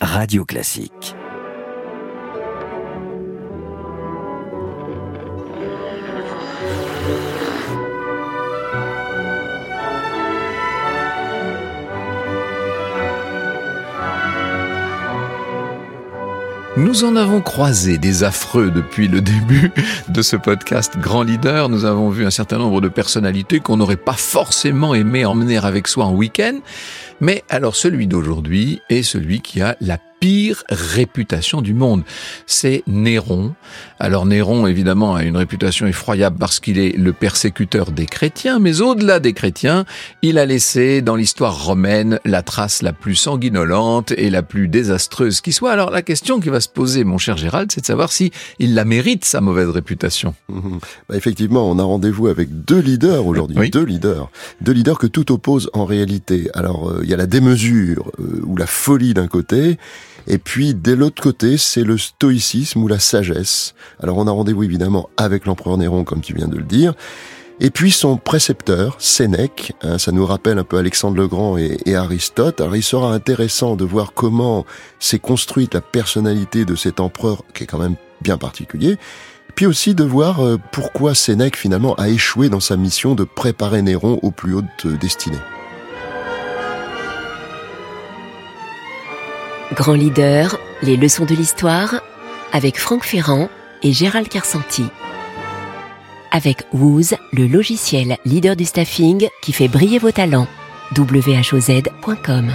Radio Classique. Nous en avons croisé des affreux depuis le début de ce podcast Grand Leader. Nous avons vu un certain nombre de personnalités qu'on n'aurait pas forcément aimé emmener avec soi en week-end. Mais alors celui d'aujourd'hui est celui qui a la pire réputation du monde. C'est Néron. Alors Néron, évidemment, a une réputation effroyable parce qu'il est le persécuteur des chrétiens, mais au-delà des chrétiens, il a laissé dans l'histoire romaine la trace la plus sanguinolente et la plus désastreuse qui soit. Alors la question qui va se poser, mon cher Gérald, c'est de savoir si il la mérite, sa mauvaise réputation. Bah effectivement, on a rendez-vous avec deux leaders aujourd'hui, deux leaders, deux leaders que tout oppose en réalité. Alors euh, il y a la démesure euh, ou la folie d'un côté, et puis, de l'autre côté, c'est le stoïcisme ou la sagesse. Alors, on a rendez-vous évidemment avec l'empereur Néron, comme tu viens de le dire. Et puis son précepteur, Sénèque, hein, ça nous rappelle un peu Alexandre le Grand et, et, Aristote. Alors il sera intéressant de voir comment s'est construite la personnalité de cet empereur qui est quand même bien particulier. Puis aussi de voir euh, pourquoi Sénèque finalement a échoué dans sa mission de préparer Néron aux plus hautes destinées. Grand leader, les leçons de l'histoire avec Franck Ferrand et Gérald Carsanti. Avec Wooz, le logiciel leader du staffing qui fait briller vos talents. whoz.com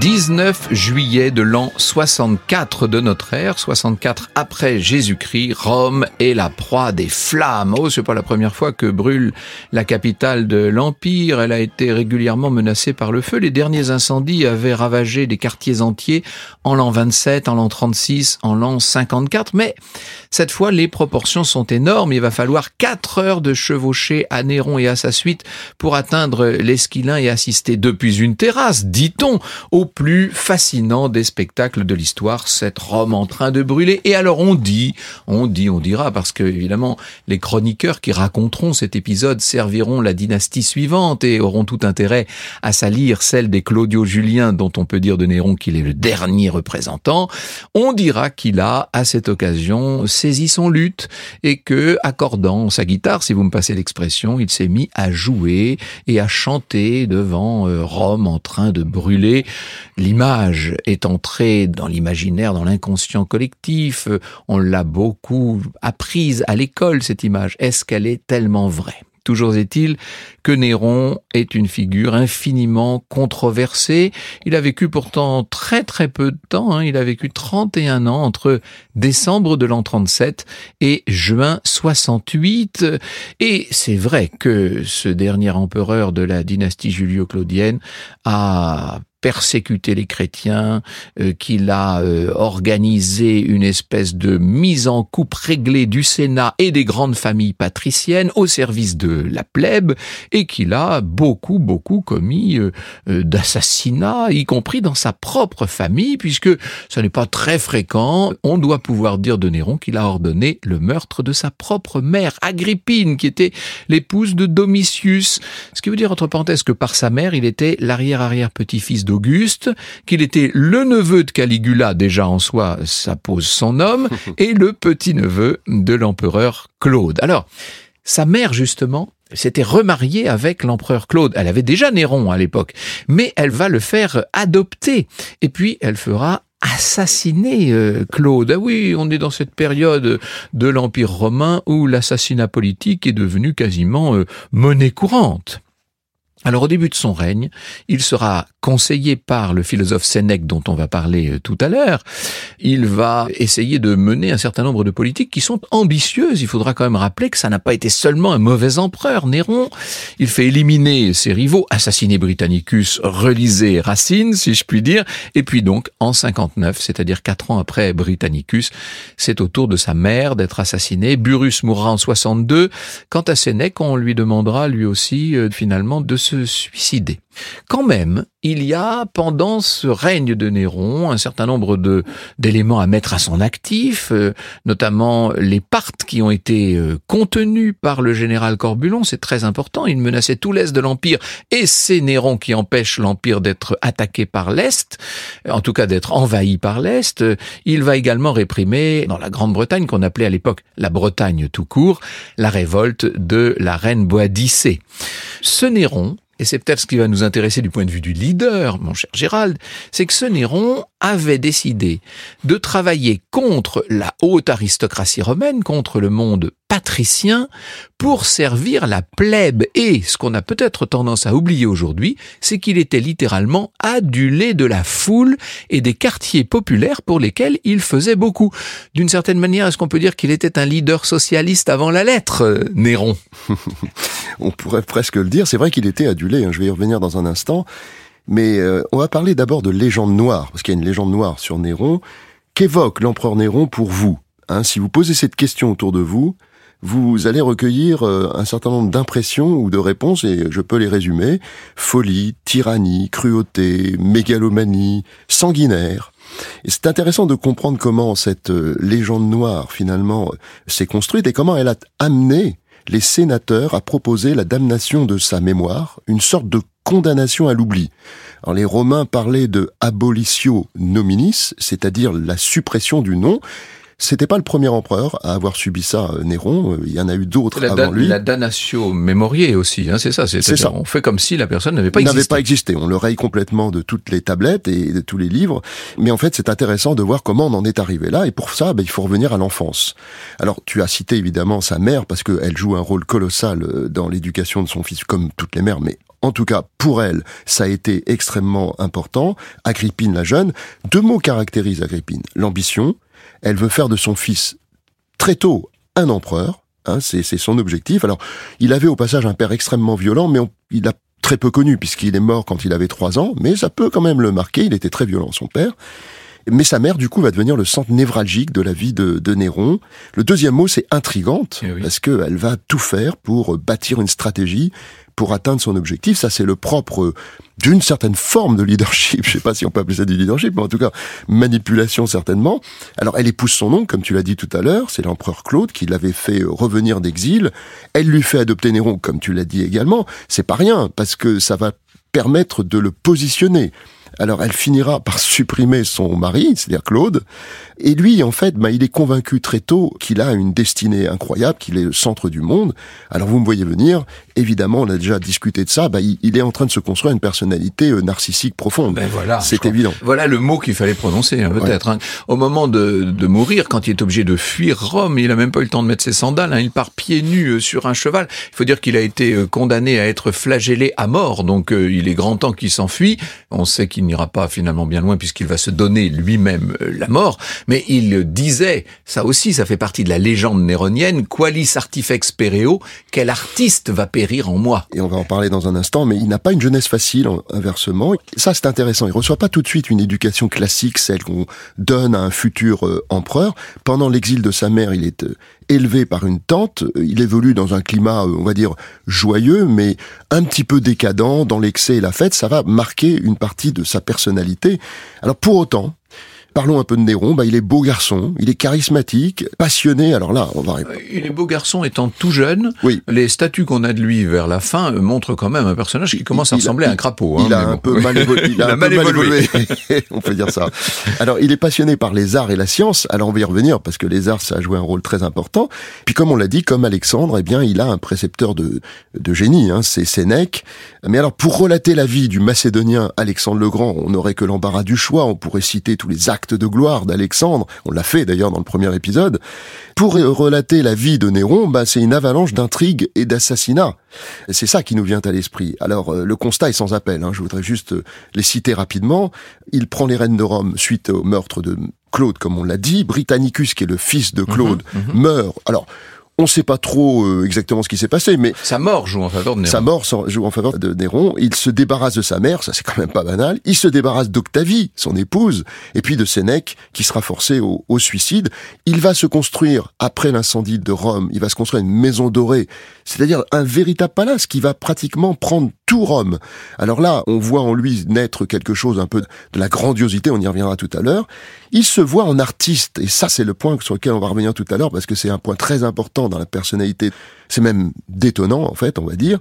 19 juillet de l'an 64 de notre ère, 64 après Jésus-Christ, Rome est la proie des flammes. Oh, c'est pas la première fois que brûle la capitale de l'Empire. Elle a été régulièrement menacée par le feu. Les derniers incendies avaient ravagé des quartiers entiers en l'an 27, en l'an 36, en l'an 54. Mais cette fois, les proportions sont énormes. Il va falloir 4 heures de chevauchée à Néron et à sa suite pour atteindre l'Esquilin et assister depuis une terrasse, dit-on, au plus fascinant des spectacles de l'histoire, cette Rome en train de brûler. Et alors on dit, on dit, on dira, parce que évidemment les chroniqueurs qui raconteront cet épisode serviront la dynastie suivante et auront tout intérêt à salir celle des Claudio-Julien dont on peut dire de Néron qu'il est le dernier représentant. On dira qu'il a, à cette occasion, saisi son luth et que, accordant sa guitare, si vous me passez l'expression, il s'est mis à jouer et à chanter devant euh, Rome en train de brûler. L'image est entrée dans l'imaginaire, dans l'inconscient collectif. On l'a beaucoup apprise à l'école, cette image. Est-ce qu'elle est tellement vraie? Toujours est-il que Néron est une figure infiniment controversée. Il a vécu pourtant très très peu de temps. Hein. Il a vécu 31 ans entre décembre de l'an 37 et juin 68. Et c'est vrai que ce dernier empereur de la dynastie julio-claudienne a persécuté les chrétiens, euh, qu'il a euh, organisé une espèce de mise en coupe réglée du Sénat et des grandes familles patriciennes au service de la plèbe, et qu'il a beaucoup, beaucoup commis euh, d'assassinats, y compris dans sa propre famille, puisque ce n'est pas très fréquent. On doit pouvoir dire de Néron qu'il a ordonné le meurtre de sa propre mère, Agrippine, qui était l'épouse de Domitius. Ce qui veut dire, entre parenthèses, que par sa mère, il était l'arrière-arrière-petit-fils de Auguste, qu'il était le neveu de Caligula, déjà en soi, ça pose son homme, et le petit-neveu de l'empereur Claude. Alors, sa mère, justement, s'était remariée avec l'empereur Claude. Elle avait déjà Néron à l'époque, mais elle va le faire adopter. Et puis, elle fera assassiner euh, Claude. Ah oui, on est dans cette période de l'Empire romain où l'assassinat politique est devenu quasiment euh, monnaie courante. Alors au début de son règne, il sera conseillé par le philosophe Sénèque dont on va parler euh, tout à l'heure. Il va essayer de mener un certain nombre de politiques qui sont ambitieuses. Il faudra quand même rappeler que ça n'a pas été seulement un mauvais empereur, Néron. Il fait éliminer ses rivaux, assassiner Britannicus, reliser Racine, si je puis dire. Et puis donc, en 59, c'est-à-dire quatre ans après Britannicus, c'est au tour de sa mère d'être assassinée. Burrus mourra en 62. Quant à Sénèque, on lui demandera lui aussi euh, finalement de se suicider. Quand même, il y a pendant ce règne de Néron un certain nombre d'éléments à mettre à son actif, euh, notamment les parts qui ont été euh, contenus par le général Corbulon, c'est très important, il menaçait tout l'est de l'empire et c'est Néron qui empêche l'empire d'être attaqué par l'est, en tout cas d'être envahi par l'est. Il va également réprimer dans la Grande-Bretagne qu'on appelait à l'époque la Bretagne tout court, la révolte de la reine Boadicée. Ce Néron et c'est peut-être ce qui va nous intéresser du point de vue du leader, mon cher Gérald, c'est que ce Néron avait décidé de travailler contre la haute aristocratie romaine, contre le monde patricien, pour servir la plèbe. Et ce qu'on a peut-être tendance à oublier aujourd'hui, c'est qu'il était littéralement adulé de la foule et des quartiers populaires pour lesquels il faisait beaucoup. D'une certaine manière, est-ce qu'on peut dire qu'il était un leader socialiste avant la lettre, Néron? On pourrait presque le dire. C'est vrai qu'il était adulé. Hein. Je vais y revenir dans un instant. Mais euh, on va parler d'abord de légende noire, parce qu'il y a une légende noire sur Néron. Qu'évoque l'empereur Néron pour vous hein, Si vous posez cette question autour de vous, vous allez recueillir euh, un certain nombre d'impressions ou de réponses, et je peux les résumer. Folie, tyrannie, cruauté, mégalomanie, sanguinaire. Et c'est intéressant de comprendre comment cette euh, légende noire, finalement, s'est construite et comment elle a amené les sénateurs à proposer la damnation de sa mémoire, une sorte de condamnation à l'oubli. Alors les Romains parlaient de abolitio nominis, c'est-à-dire la suppression du nom, c'était pas le premier empereur à avoir subi ça, euh, Néron. Euh, il y en a eu d'autres avant lui. La damnatio mémoriae aussi, hein, c'est ça. C'est ça. On fait comme si la personne n'avait pas existé. N'avait pas existé. On le raye complètement de toutes les tablettes et de tous les livres. Mais en fait, c'est intéressant de voir comment on en est arrivé là. Et pour ça, ben, il faut revenir à l'enfance. Alors, tu as cité évidemment sa mère parce qu'elle joue un rôle colossal euh, dans l'éducation de son fils, comme toutes les mères. Mais en tout cas, pour elle, ça a été extrêmement important. Agrippine la jeune. Deux mots caractérisent Agrippine. L'ambition elle veut faire de son fils très tôt un empereur. Hein, c'est son objectif. Alors, il avait au passage un père extrêmement violent, mais il a très peu connu puisqu'il est mort quand il avait trois ans. Mais ça peut quand même le marquer. Il était très violent, son père. Mais sa mère, du coup, va devenir le centre névralgique de la vie de, de Néron. Le deuxième mot, c'est intrigante, eh parce qu'elle va tout faire pour bâtir une stratégie pour atteindre son objectif. Ça, c'est le propre d'une certaine forme de leadership. Je sais pas si on peut appeler ça du leadership, mais en tout cas, manipulation certainement. Alors, elle épouse son oncle, comme tu l'as dit tout à l'heure. C'est l'empereur Claude qui l'avait fait revenir d'exil. Elle lui fait adopter Néron, comme tu l'as dit également. C'est pas rien, parce que ça va permettre de le positionner alors elle finira par supprimer son mari, c'est-à-dire Claude, et lui, en fait, bah, il est convaincu très tôt qu'il a une destinée incroyable, qu'il est le centre du monde. Alors vous me voyez venir, évidemment, on a déjà discuté de ça, bah, il, est en train de se construire une personnalité euh, narcissique profonde. Ben voilà, c'est évident. Voilà le mot qu'il fallait prononcer, hein, peut-être. Hein. Au moment de, de, mourir, quand il est obligé de fuir Rome, il a même pas eu le temps de mettre ses sandales, hein, il part pieds nus euh, sur un cheval. Il faut dire qu'il a été euh, condamné à être flagellé à mort, donc il est grand temps qu'il s'enfuit. On sait qu'il n'ira pas finalement bien loin puisqu'il va se donner lui-même la mort, mais il disait, ça aussi, ça fait partie de la légende néronienne, qualis artifex pereo, quel artiste va périr en moi? Et on va en parler dans un instant, mais il n'a pas une jeunesse facile, inversement. Ça, c'est intéressant. Il reçoit pas tout de suite une éducation classique, celle qu'on donne à un futur euh, empereur. Pendant l'exil de sa mère, il est euh, élevé par une tante. Il évolue dans un climat, euh, on va dire, joyeux, mais un petit peu décadent, dans l'excès et la fête. Ça va marquer une partie de sa personnalité. Alors pour autant, Parlons un peu de Néron. Bah, il est beau garçon, il est charismatique, passionné. Alors là, on va répondre. Euh, il est beau garçon étant tout jeune. Oui. Les statuts qu'on a de lui vers la fin euh, montrent quand même un personnage qui commence à ressembler à un crapaud. Hein, il, a un peu mal évolué. Il a, un peu mal évolué. on peut dire ça. Alors, il est passionné par les arts et la science. Alors, on va y revenir parce que les arts, ça a joué un rôle très important. Puis, comme on l'a dit, comme Alexandre, eh bien, il a un précepteur de, de génie. Hein, c'est Sénèque. Mais alors, pour relater la vie du Macédonien Alexandre le Grand, on n'aurait que l'embarras du choix. On pourrait citer tous les actes de gloire d'Alexandre, on l'a fait d'ailleurs dans le premier épisode, pour relater la vie de Néron, bah, c'est une avalanche d'intrigues et d'assassinats. C'est ça qui nous vient à l'esprit. Alors euh, le constat est sans appel, hein. je voudrais juste euh, les citer rapidement. Il prend les rênes de Rome suite au meurtre de Claude, comme on l'a dit. Britannicus, qui est le fils de Claude, mhm, mhm. meurt. Alors, On ne sait pas trop euh, exactement ce qui s'est passé, mais sa mort joue en faveur de Néron. Sa mort joue en faveur de Néron. Il se débarrasse de sa mère, ça c'est quand même pas banal. Il se débarrasse d'Octavie, son épouse, et puis de Sénèque, qui sera forcé au, au suicide. Il va se construire après l'incendie de Rome. Il va se construire une maison dorée, c'est-à-dire un véritable palace qui va pratiquement prendre tout Rome. Alors là, on voit en lui naître quelque chose un peu de la grandiosité. On y reviendra tout à l'heure. Il se voit en artiste, et ça c'est le point sur lequel on va revenir tout à l'heure parce que c'est un point très important dans la personnalité. C'est même détonnant en fait, on va dire.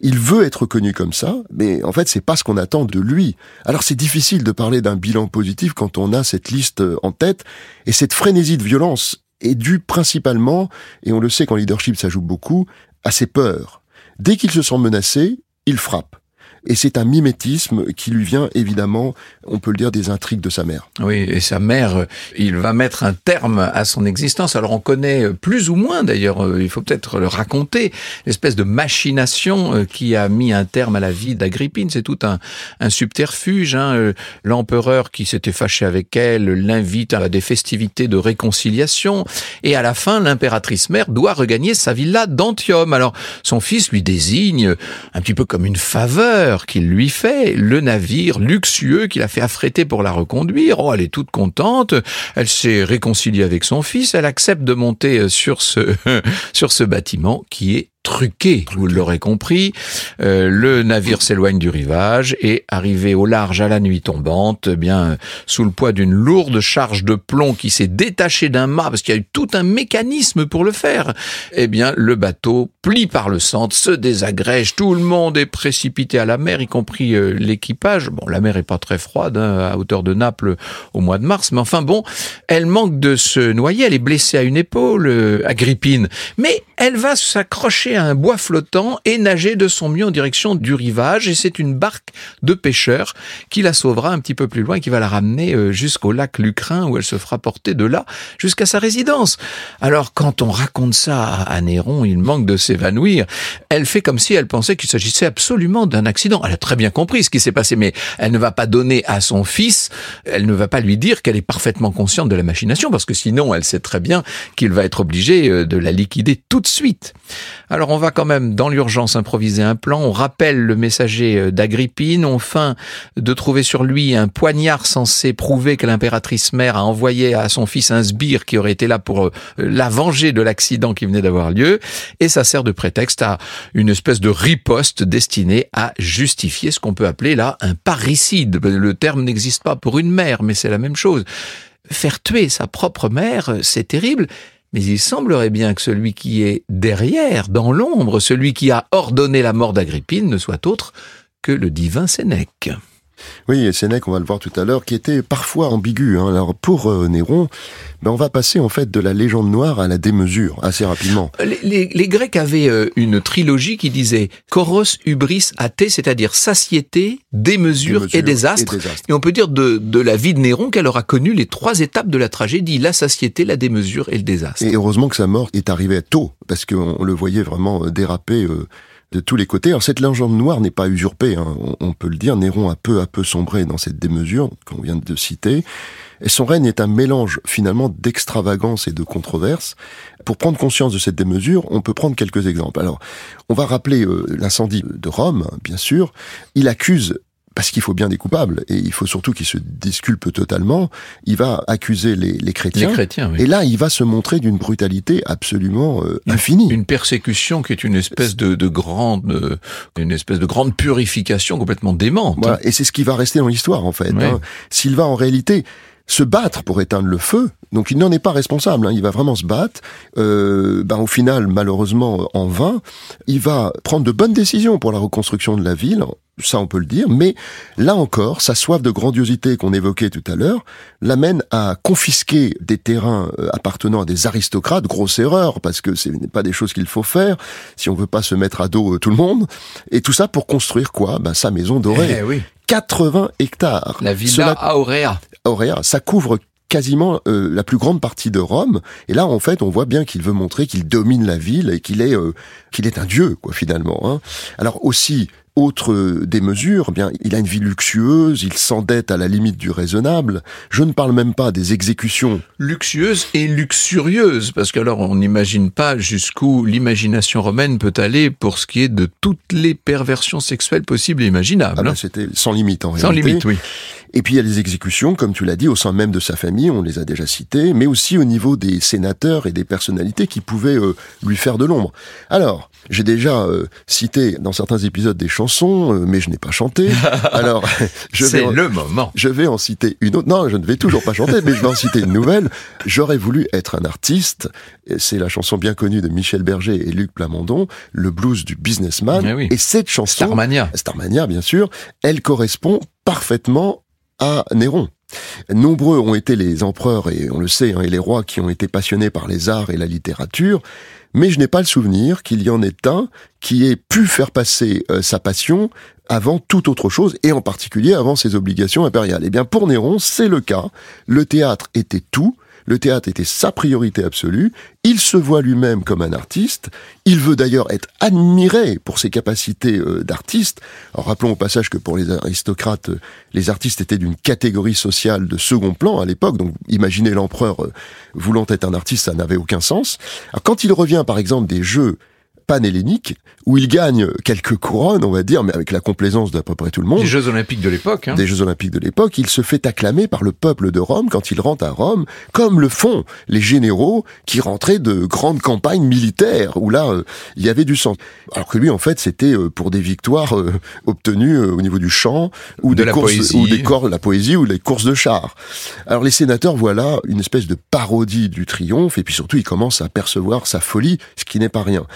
Il veut être connu comme ça, mais en fait c'est pas ce qu'on attend de lui. Alors c'est difficile de parler d'un bilan positif quand on a cette liste en tête et cette frénésie de violence est due principalement, et on le sait qu'en leadership ça joue beaucoup, à ses peurs. Dès qu'il se sent menacé, il frappe et c'est un mimétisme qui lui vient évidemment, on peut le dire, des intrigues de sa mère. Oui, et sa mère, il va mettre un terme à son existence. Alors on connaît plus ou moins d'ailleurs, il faut peut-être le raconter, l'espèce de machination euh, qui a mis un terme à la vie d'Agrippine. C'est tout un, un subterfuge. Hein. Euh, l'empereur qui s'était fâché avec elle l'invite à des festivités de réconciliation, et à la fin, l'impératrice mère doit regagner sa villa d'Antium. Alors son fils lui désigne un petit peu comme une faveur qu'il lui fait, le navire luxueux qu'il a fait affréter pour la reconduire. Oh, elle est toute contente. Elle s'est réconciliée avec son fils. Elle accepte de monter sur ce, sur ce bâtiment qui est truqué, vous l'aurez compris. Euh, le navire s'éloigne du rivage et arrivé au large à la nuit tombante, eh bien sous le poids d'une lourde charge de plomb qui s'est détachée d'un mât parce qu'il y a eu tout un mécanisme pour le faire, eh bien le bateau plie par le centre, se désagrège, tout le monde est précipité à la mer, y compris euh, l'équipage. Bon, la mer est pas très froide hein, à hauteur de Naples au mois de mars, mais enfin bon, elle manque de se noyer, elle est blessée à une épaule, euh, Agrippine, mais elle va s'accrocher à un bois flottant et nager de son mieux en direction du rivage. Et c'est une barque de pêcheurs qui la sauvera un petit peu plus loin, qui va la ramener euh, jusqu'au lac Lucrin où elle se fera porter de là jusqu'à sa résidence. Alors quand on raconte ça à Néron, il manque de s'évanouir. Elle fait comme si elle pensait qu'il s'agissait absolument d'un accident. Elle a très bien compris ce qui s'est passé, mais elle ne va pas donner à son fils, elle ne va pas lui dire qu'elle est parfaitement consciente de la machination, parce que sinon elle sait très bien qu'il va être obligé euh, de la liquider tout de suite. Alors on va quand même dans l'urgence improviser un plan, on rappelle le messager euh, d'Agrippine, on feint de trouver sur lui un poignard censé prouver que l'impératrice mère a envoyé à son fils un sbire qui aurait été là pour euh, la venger de l'accident qui venait d'avoir lieu, et ça sert de prétexte à une espèce de riposte destinée à justifier ce qu'on peut appeler là un parricide. Le terme n'existe pas pour une mère, mais c'est la même chose. Faire tuer sa propre mère, c'est terrible, mais il semblerait bien que celui qui est derrière, dans l'ombre, celui qui a ordonné la mort d'Agrippine, ne soit autre que le divin Sénèque. Oui, et Sénèque, on va le voir tout à l'heure, qui était parfois ambigu. Hein. Alors pour euh, Néron, ben on va passer en fait de la légende noire à la démesure assez rapidement. Les, les, Grecs avaient euh, une trilogie qui disait Koros, Hubris, Athée, c'est-à-dire satiété, démesure, et, désastre. et, on peut dire de, de la vie de Néron qu'elle aura connu les trois étapes de la tragédie la satiété, la démesure et le désastre. Et heureusement que sa mort est arrivée tôt, parce qu'on le voyait vraiment euh, déraper de tous les côtés. Alors cette légende noire n'est pas usurpée, hein. on, peut le dire. Néron a peu à peu sombré dans cette démesure qu'on vient de citer. Et son règne est un mélange finalement d'extravagance et de controverse. Pour prendre conscience de cette démesure, on peut prendre quelques exemples. Alors, on va rappeler euh, l'incendie de Rome, bien sûr. Il accuse parce qu'il faut bien des coupables, et il faut surtout qu'il se disculpe totalement, il va accuser les, les chrétiens. Les chrétiens Et là, il va se montrer d'une brutalité absolument euh, infinie. Une persécution qui est une espèce de, de grande, euh, une espèce de grande purification complètement démente. Voilà, et c'est ce qui va rester dans l'histoire, en fait. Hein. S'il va en réalité se battre pour éteindre le feu. Donc il n'en est pas responsable, hein. il va vraiment se battre. Euh, ben, au final, malheureusement, en vain, il va prendre de bonnes décisions pour la reconstruction de la ville, ça on peut le dire, mais là encore, sa soif de grandiosité qu'on évoquait tout à l'heure l'amène à confisquer des terrains euh, appartenant à des aristocrates, grosse erreur, parce que ce n'est pas des choses qu'il faut faire si on veut pas se mettre à dos euh, tout le monde, et tout ça pour construire quoi? Ben, Sa maison dorée. Eh oui. 80 hectares. La villa Aurea. Aurea, ça couvre quasiment euh, la plus grande partie de Rome. Et là, en fait, on voit bien qu'il veut montrer qu'il domine la ville et qu'il est euh, qu'il est un dieu, quoi, finalement. Hein. Alors aussi, autre des mesures, eh bien, il a une vie luxueuse, il s'endette à la limite du raisonnable. Je ne parle même pas des exécutions. Luxueuse et luxurieuse, parce qu'alors on n'imagine pas jusqu'où l'imagination romaine peut aller pour ce qui est de toutes les perversions sexuelles possibles et imaginables. Ah ben, C'était sans limite en réalité. Sans limite, oui. Et puis il y a les exécutions, comme tu l'as dit, au sein même de sa famille, on les a déjà citées, mais aussi au niveau des sénateurs et des personnalités qui pouvaient euh, lui faire de l'ombre. Alors, j'ai déjà euh, cité dans certains épisodes des chansons, euh, mais je n'ai pas chanté. Alors, je vais le moment. Je vais en citer une autre. Non, je ne vais toujours pas chanter, mais je vais en citer une nouvelle. J'aurais voulu être un artiste. C'est la chanson bien connue de Michel Berger et Luc Plamondon, le blues du businessman. Eh oui. Et cette chanson, Starmania, Starmania bien sûr, elle correspond parfaitement à Néron. Nombreux ont été les empereurs, et on le sait, hein, et les rois qui ont été passionnés par les arts et la littérature, mais je n'ai pas le souvenir qu'il y en ait un qui ait pu faire passer euh, sa passion avant toute autre chose, et en particulier avant ses obligations impériales. Eh bien, pour Néron, c'est le cas. Le théâtre était tout, le théâtre était sa priorité absolue. Il se voit lui-même comme un artiste. Il veut d'ailleurs être admiré pour ses capacités euh, d'artiste. Rappelons au passage que pour les aristocrates, euh, les artistes étaient d'une catégorie sociale de second plan à l'époque. Donc imaginez l'empereur euh, voulant être un artiste, ça n'avait aucun sens. Alors quand il revient par exemple des jeux panhellénique, où il gagne quelques couronnes, on va dire, mais avec la complaisance d'à peu près tout le monde. Des Jeux Olympiques de l'époque. Hein. Des Jeux Olympiques de l'époque. Il se fait acclamer par le peuple de Rome quand il rentre à Rome, comme le font les généraux qui rentraient de grandes campagnes militaires, où là, euh, il y avait du sang. Alors que lui, en fait, c'était euh, pour des victoires euh, obtenues au niveau du chant, ou de des la courses, poésie. ou des corps, la poésie, ou les courses de chars. Alors les sénateurs voient là une espèce de parodie du triomphe, et puis surtout, ils commencent à percevoir sa folie, ce qui n'est pas rien.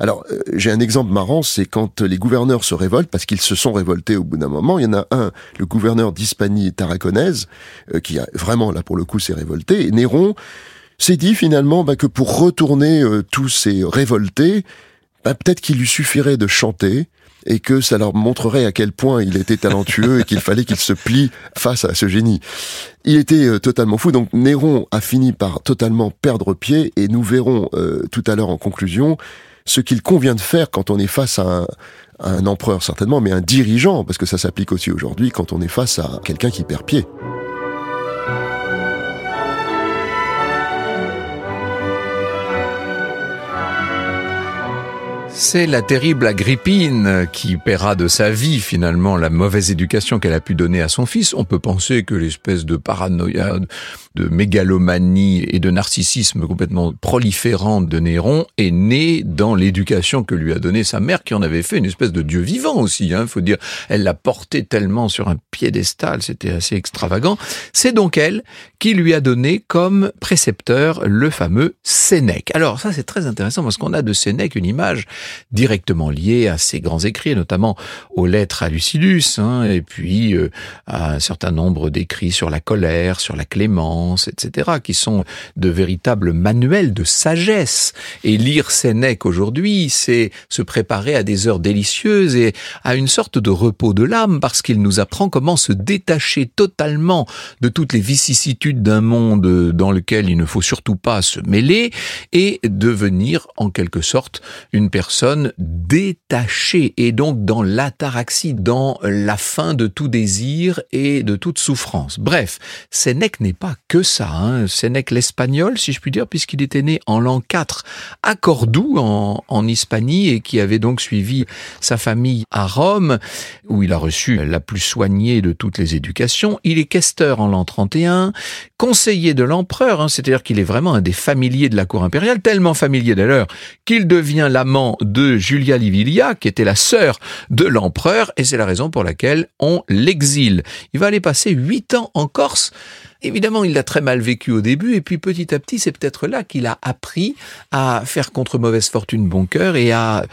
Alors, euh, j'ai un exemple marrant, c'est quand les gouverneurs se révoltent, parce qu'ils se sont révoltés au bout d'un moment. Il y en a un, le gouverneur d'Hispanie tarraconaise, euh, qui a vraiment, là pour le coup, s'est révolté. Et Néron s'est dit finalement bah, que pour retourner euh, tous ces révoltés, bah, peut-être qu'il lui suffirait de chanter, et que ça leur montrerait à quel point il était talentueux et qu'il fallait qu'il se plie face à ce génie. Il était euh, totalement fou, donc Néron a fini par totalement perdre pied et nous verrons euh, tout à l'heure en conclusion ce qu'il convient de faire quand on est face à un, empereur certainement, mais un dirigeant, parce que ça s'applique aussi aujourd'hui quand on est face à quelqu'un qui perd pied. C'est la terrible Agrippine qui paiera de sa vie finalement la mauvaise éducation qu'elle a pu donner à son fils. On peut penser que l'espèce de paranoïa, de mégalomanie et de narcissisme complètement proliférant de Néron est née dans l'éducation que lui a donnée sa mère qui en avait fait une espèce de dieu vivant aussi. Hein, faut dire, elle l'a porté tellement sur un piédestal, c'était assez extravagant. C'est donc elle qui lui a donné comme précepteur le fameux Sénèque. Alors ça c'est très intéressant parce qu'on a de Sénèque une image directement lié à ses grands écrits, notamment aux lettres à Lucilius, hein, et puis euh, à un certain nombre d'écrits sur la colère, sur la clémence, etc., qui sont de véritables manuels de sagesse. Et lire Sénèque aujourd'hui, c'est se préparer à des heures délicieuses et à une sorte de repos de l'âme, parce qu'il nous apprend comment se détacher totalement de toutes les vicissitudes d'un monde dans lequel il ne faut surtout pas se mêler, et devenir en quelque sorte une personne personne détachée et donc dans l'ataraxie, dans la fin de tout désir et de toute souffrance. Bref, Sénèque n'est pas que ça. Hein. Sénèque l'espagnol, si je puis dire, puisqu'il était né en l'an 4 à Cordoue, en, en Hispanie, et qui avait donc suivi sa famille à Rome, où il a reçu la plus soignée de toutes les éducations. Il est questeur en l'an 31, conseiller de l'empereur, hein, c'est-à-dire qu'il est vraiment un des familiers de la cour impériale, tellement familier d'ailleurs qu'il devient l'amant de Julia Livilia, qui était la sœur de l'empereur, et c'est la raison pour laquelle on l'exile. Il va aller passer huit ans en Corse. Évidemment, il l'a très mal vécu au début, et puis petit à petit, c'est peut-être là qu'il a appris à faire contre mauvaise fortune bon cœur et à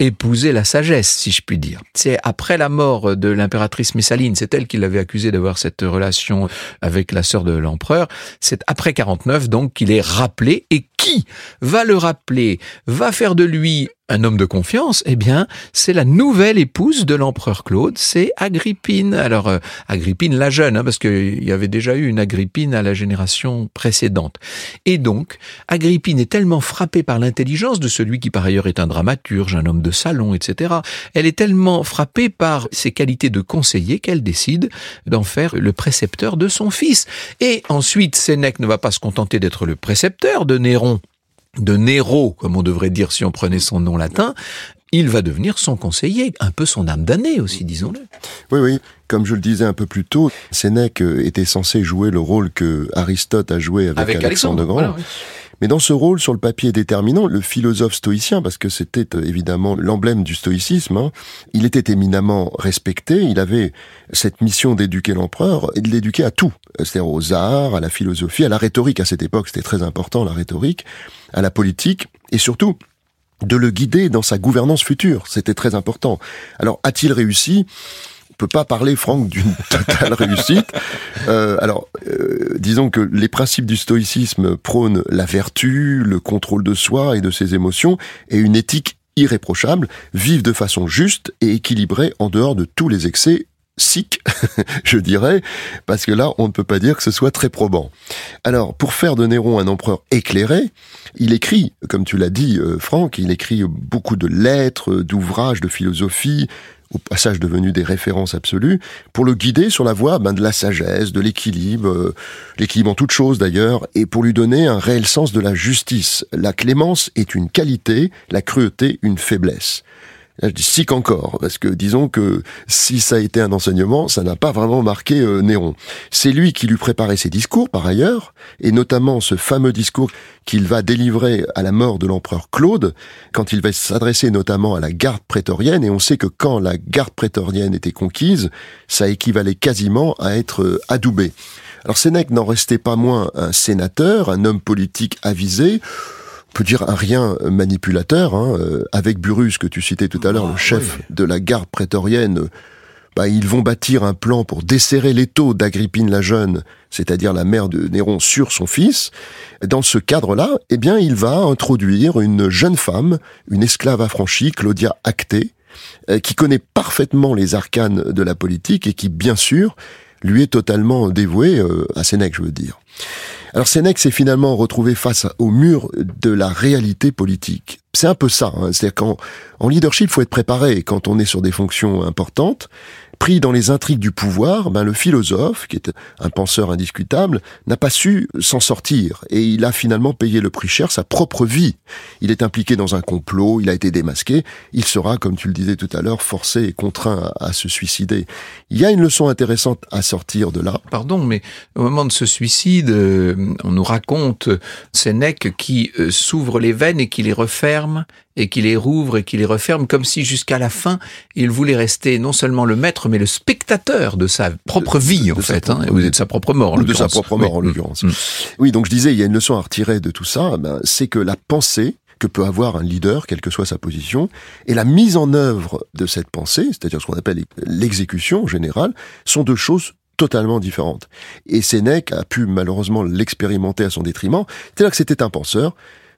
épouser la sagesse, si je puis dire. C'est après la mort de l'impératrice Messaline, c'est elle qui l'avait accusé d'avoir cette relation avec la sœur de l'empereur. C'est après 49 donc qu'il est rappelé et qui va le rappeler, va faire de lui un homme de confiance, eh bien, c'est la nouvelle épouse de l'empereur Claude, c'est Agrippine. Alors, euh, Agrippine la jeune, hein, parce qu'il y avait déjà eu une Agrippine à la génération précédente. Et donc, Agrippine est tellement frappée par l'intelligence de celui qui par ailleurs est un dramaturge, un homme de salon, etc. Elle est tellement frappée par ses qualités de conseiller qu'elle décide d'en faire le précepteur de son fils. Et ensuite, Sénèque ne va pas se contenter d'être le précepteur de Néron, de Néro, comme on devrait dire si on prenait son nom latin, il va devenir son conseiller, un peu son âme damnée aussi, disons-le. Oui, oui. Comme je le disais un peu plus tôt, Sénèque était censé jouer le rôle que Aristote a joué avec, Alexandre, de Grand. Mais dans ce rôle sur le papier déterminant, le philosophe stoïcien, parce que c'était euh, évidemment l'emblème du stoïcisme, hein, il était éminemment respecté, il avait cette mission d'éduquer l'empereur et de l'éduquer à tout, c'est-à-dire aux arts, à la philosophie, à la rhétorique à cette époque, c'était très important la rhétorique, à la politique, et surtout de le guider dans sa gouvernance future. C'était très important. Alors, a-t-il réussi? Peut pas parler, Franck, d'une totale réussite. Euh, alors, euh, disons que les principes du stoïcisme prônent la vertu, le contrôle de soi et de ses émotions, et une éthique irréprochable, vivent de façon juste et équilibrée en dehors de tous les excès sick, je dirais, parce que là, on ne peut pas dire que ce soit très probant. Alors, pour faire de Néron un empereur éclairé, il écrit, comme tu l'as dit, euh, Franck, il écrit beaucoup de lettres, d'ouvrages de philosophie, au passage devenus des références absolues, pour le guider sur la voie ben, de la sagesse, de l'équilibre, euh, l'équilibre en toute chose d'ailleurs, et pour lui donner un réel sens de la justice. La clémence est une qualité, la cruauté une faiblesse. Si qu'encore, parce que disons que si ça a été un enseignement, ça n'a pas vraiment marqué euh, Néron. C'est lui qui lui préparait ses discours, par ailleurs, et notamment ce fameux discours qu'il va délivrer à la mort de l'empereur Claude, quand il va s'adresser notamment à la garde prétorienne, et on sait que quand la garde prétorienne était conquise, ça équivalait quasiment à être euh, adoubé. Alors Sénèque n'en restait pas moins un sénateur, un homme politique avisé, peut dire un rien manipulateur, hein, euh, avec Burus que tu citais tout à l'heure, le ah, chef de la garde prétorienne, bah, ils vont bâtir un plan pour desserrer l'étau d'Agrippine la jeune, c'est-à-dire la mère de Néron, sur son fils. Dans ce cadre-là, eh bien, il va introduire une jeune femme, une esclave affranchie, Claudia Acté, euh, qui connaît parfaitement les arcanes de la politique et qui, bien sûr, lui est totalement dévouée euh, à Sénèque, je veux dire. Alors Sénèque s'est finalement retrouvé face au mur de la réalité politique. C'est un peu ça, hein. c'est-à-dire qu'en en leadership, il faut être préparé quand on est sur des fonctions importantes pris dans les intrigues du pouvoir, ben le philosophe, qui est un penseur indiscutable, n'a pas su s'en sortir et il a finalement payé le prix cher sa propre vie. Il est impliqué dans un complot, il a été démasqué, il sera, comme tu le disais tout à l'heure, forcé et contraint à, se suicider. Il y a une leçon intéressante à sortir de là. Pardon, mais au moment de ce suicide, euh, on nous raconte Sénèque qui euh, s'ouvre les veines et qui les referme et qui les rouvre et qui les referme comme si jusqu'à la fin il voulait rester non seulement le maître mais le spectateur de sa propre vie en fait, hein, de sa propre mort. En de sa propre mort en l'occurrence. Mm. Oui, donc je disais, il y a une leçon à retirer de tout ça, ben, c'est que la pensée que peut avoir un leader, quelle que soit sa position, et la mise en œuvre de cette pensée, c'est-à-dire ce qu'on appelle l'exécution générale, sont deux choses totalement différentes. Et Sénèque a pu malheureusement l'expérimenter à son détriment, c'est-à-dire que c'était un penseur,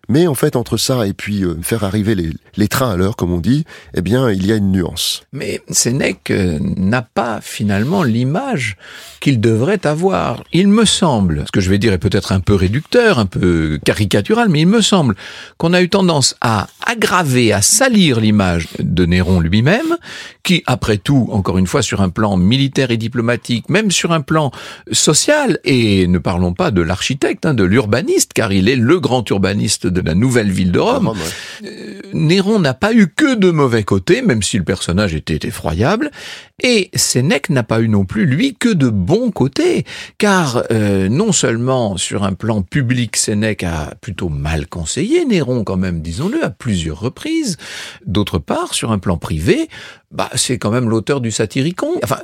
mais en fait, entre ça et puis euh, faire arriver les, les trains à l'heure, comme on dit, eh bien, il y a une nuance. Mais Sénèque euh, n'a pas finalement l'image qu'il devrait avoir. Il me semble, ce que je vais dire est peut-être un peu réducteur, un peu caricatural, mais il me semble qu'on a eu tendance à aggraver, à salir l'image de Néron lui-même, qui, après tout, encore une fois, sur un plan militaire et diplomatique, même sur un plan social, et ne parlons pas de l'architecte, hein, de l'urbaniste, car il est le grand urbaniste de la nouvelle ville de Rome. Euh, Néron n'a pas eu que de mauvais côtés, même si le personnage était effroyable, et Sénèque n'a pas eu non plus, lui, que de bons côtés, car euh, non seulement sur un plan public, Sénèque a plutôt mal conseillé Néron quand même, disons-le, à plusieurs reprises, d'autre part, sur un plan privé, bah, c'est quand même l'auteur du Satyricon. Enfin,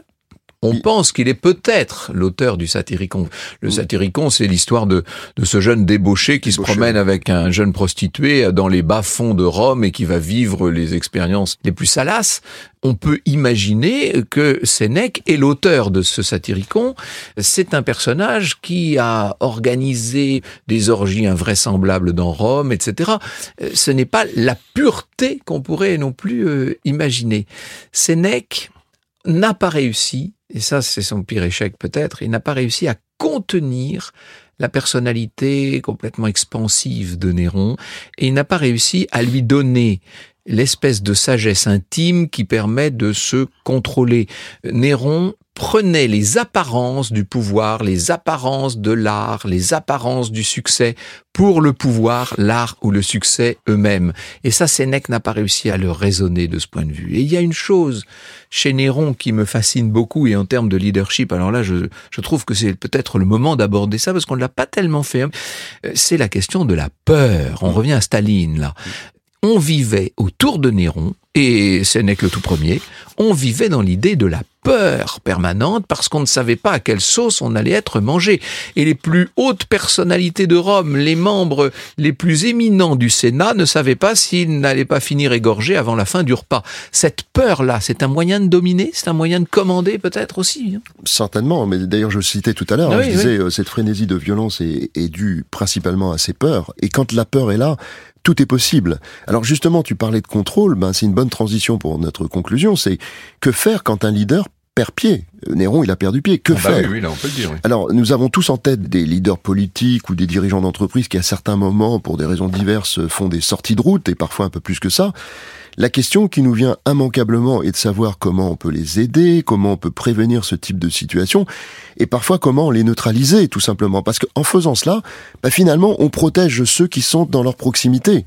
on pense qu'il est peut-être l'auteur du Satyricon. Le Satyricon, c'est l'histoire de, de ce jeune débauché qui se promène avec un jeune prostitué dans les bas-fonds de Rome et qui va vivre les expériences les plus salaces. On peut imaginer que Sénèque est l'auteur de ce Satyricon. C'est un personnage qui a organisé des orgies invraisemblables dans Rome, etc. Ce n'est pas la pureté qu'on pourrait non plus euh, imaginer. Sénèque n'a pas réussi et ça c'est son pire échec peut-être, il n'a pas réussi à contenir la personnalité complètement expansive de Néron, et il n'a pas réussi à lui donner l'espèce de sagesse intime qui permet de se contrôler. Néron prenait les apparences du pouvoir, les apparences de l'art, les apparences du succès pour le pouvoir, l'art ou le succès eux-mêmes. Et ça, Sénèque n'a pas réussi à le raisonner de ce point de vue. Et il y a une chose chez Néron qui me fascine beaucoup et en termes de leadership, alors là, je, je trouve que c'est peut-être le moment d'aborder ça parce qu'on ne l'a pas tellement fait. Hein. Euh, c'est la question de la peur. On revient à Staline, là on vivait autour de Néron, et ce n'est que le tout premier, on vivait dans l'idée de la peur permanente parce qu'on ne savait pas à quelle sauce on allait être mangé. Et les plus hautes personnalités de Rome, les membres les plus éminents du Sénat ne savaient pas s'ils n'allaient pas finir égorgés avant la fin du repas. Cette peur-là, c'est un moyen de dominer, c'est un moyen de commander peut-être aussi. Hein? Certainement, mais d'ailleurs je citais tout à l'heure, hein, je disais, euh, cette frénésie de violence est, est due principalement à ces peurs. Et quand la peur est là, tout est possible. Alors justement, tu parlais de contrôle, ben c'est une bonne transition pour notre conclusion, c'est que faire quand un leader perd pied? Néron, il a perdu pied. Que ah bah faire? oui, on peut le dire, Alors, nous avons tous en tête des leaders politiques ou des dirigeants d'entreprise qui, à certains moments, pour des raisons diverses, font des sorties de route, et parfois un peu plus que ça. La question qui nous vient immanquablement est de savoir comment on peut les aider, comment on peut prévenir ce type de situation, et parfois comment les neutraliser, tout simplement. Parce qu'en faisant cela, bah, finalement, on protège ceux qui sont dans leur proximité.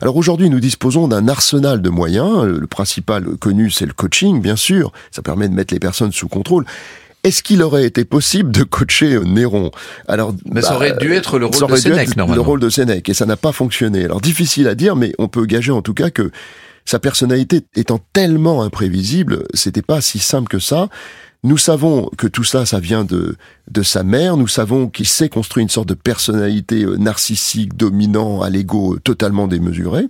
Alors aujourd'hui, nous disposons d'un arsenal de moyens. Le principal connu, c'est le coaching, bien sûr. Ça permet de mettre les personnes sous contrôle. Est-ce qu'il aurait été possible de coacher Néron? Alors, mais ça aurait dû être le rôle de Sénèque, normalement. Le rôle de Sénèque, et ça n'a pas fonctionné. Alors difficile à dire, mais on peut gager en tout cas que sa personnalité étant tellement imprévisible, c'était pas si simple que ça. Nous savons que tout ça, ça vient de, de sa mère. Nous savons qu'il s'est construit une sorte de personnalité euh, narcissique, dominant, à l'ego euh, totalement démesuré.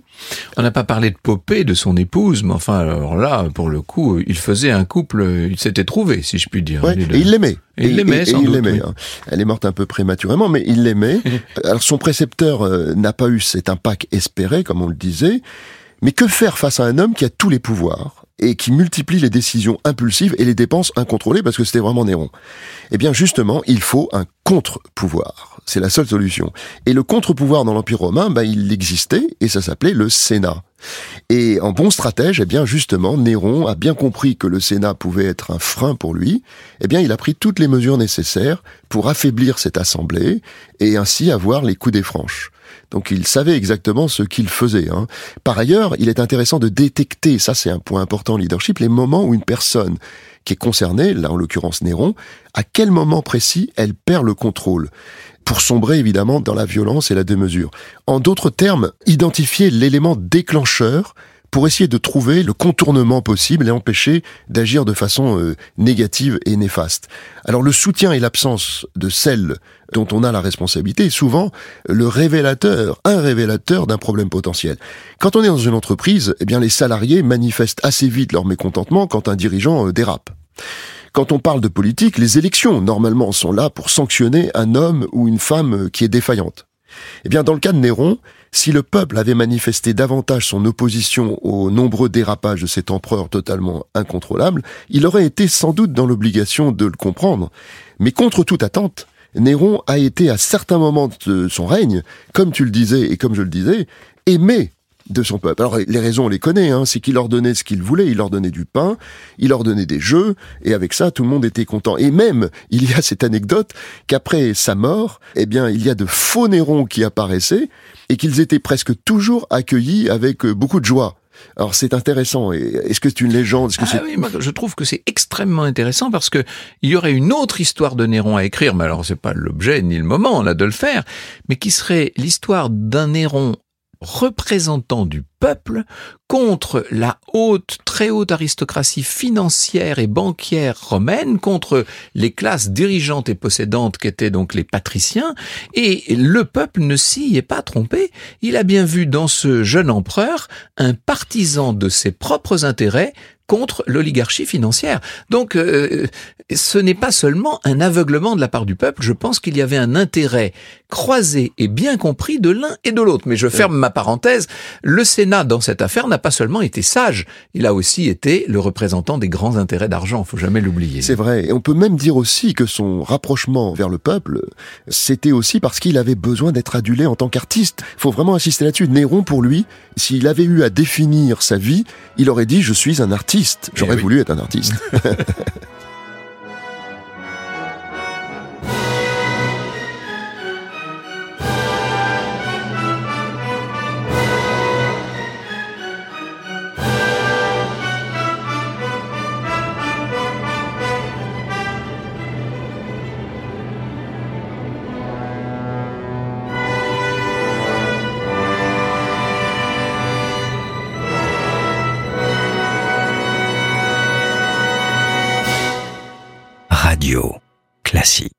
On n'a pas parlé de Popée, de son épouse, mais enfin, alors là, pour le coup, il faisait un couple, il s'était trouvé, si je puis dire. et il l'aimait. Et il l'aimait, sans doute. Hein. Elle est morte un peu prématurément, mais il l'aimait. alors son précepteur euh, n'a pas eu cet impact espéré, comme on le disait. Mais que faire face à un homme qui a tous les pouvoirs et qui multiplie les décisions impulsives et les dépenses incontrôlées parce que c'était vraiment Néron? Eh bien justement, il faut un contre-pouvoir. C'est la seule solution. Et le contre-pouvoir dans l'Empire romain, ben, il existait et ça s'appelait le Sénat. Et en bon stratège, eh bien justement, Néron a bien compris que le Sénat pouvait être un frein pour lui. Eh bien, il a pris toutes les mesures nécessaires pour affaiblir cette assemblée et ainsi avoir les coups des franches. Donc il savait exactement ce qu'il faisait. Hein. Par ailleurs, il est intéressant de détecter, ça c'est un point important en leadership, les moments où une personne qui est concernée, là en l'occurrence Néron, à quel moment précis elle perd le contrôle? Pour sombrer évidemment dans la violence et la démesure. En d'autres termes, identifier l'élément déclencheur pour essayer de trouver le contournement possible et empêcher d'agir de façon euh, négative et néfaste. Alors le soutien et l'absence de celle dont on a la responsabilité est souvent le révélateur, un révélateur d'un problème potentiel. Quand on est dans une entreprise, eh bien les salariés manifestent assez vite leur mécontentement quand un dirigeant euh, dérape. Quand on parle de politique, les élections, normalement, sont là pour sanctionner un homme ou une femme euh, qui est défaillante. Eh bien, dans le cas de Néron, si le peuple avait manifesté davantage son opposition aux nombreux dérapages de cet empereur totalement incontrôlable, il aurait été sans doute dans l'obligation de le comprendre. Mais contre toute attente, Néron a été à certains moments de son règne, comme tu le disais et comme je le disais, aimé de son peuple. Alors les raisons, on les connaît, hein, c'est qu'il leur donnait ce qu'il voulait, il leur donnait du pain, il leur donnait des jeux, et avec ça, tout le monde était content. Et même, il y a cette anecdote qu'après sa mort, eh bien, il y a de faux Nérons qui apparaissaient, et qu'ils étaient presque toujours accueillis avec euh, beaucoup de joie. Alors c'est intéressant. Est-ce que c'est une légende -ce que ah oui, moi, je trouve que c'est extrêmement intéressant parce que il y aurait une autre histoire de Néron à écrire, mais alors c'est pas l'objet ni le moment, on a de le faire, mais qui serait l'histoire d'un Néron représentant du peuple contre la haute, très haute aristocratie financière et banquière romaine, contre les classes dirigeantes et possédantes qu'étaient donc les patriciens, et le peuple ne s'y est pas trompé. Il a bien vu dans ce jeune empereur un partisan de ses propres intérêts contre l'oligarchie financière. Donc, euh, ce n'est pas seulement un aveuglement de la part du peuple. Je pense qu'il y avait un intérêt croisé et bien compris de l'un et de l'autre. Mais je ferme ma parenthèse. Le Sénat, dans cette affaire, n'a pas seulement été sage. Il a aussi été le représentant des grands intérêts d'argent. Faut jamais l'oublier. C'est vrai. Et on peut même dire aussi que son rapprochement vers le peuple, c'était aussi parce qu'il avait besoin d'être adulé en tant qu'artiste. Faut vraiment insister là-dessus. Néron, pour lui, s'il avait eu à définir sa vie, il aurait dit je suis un artiste. J'aurais eh voulu être un artiste. Classique.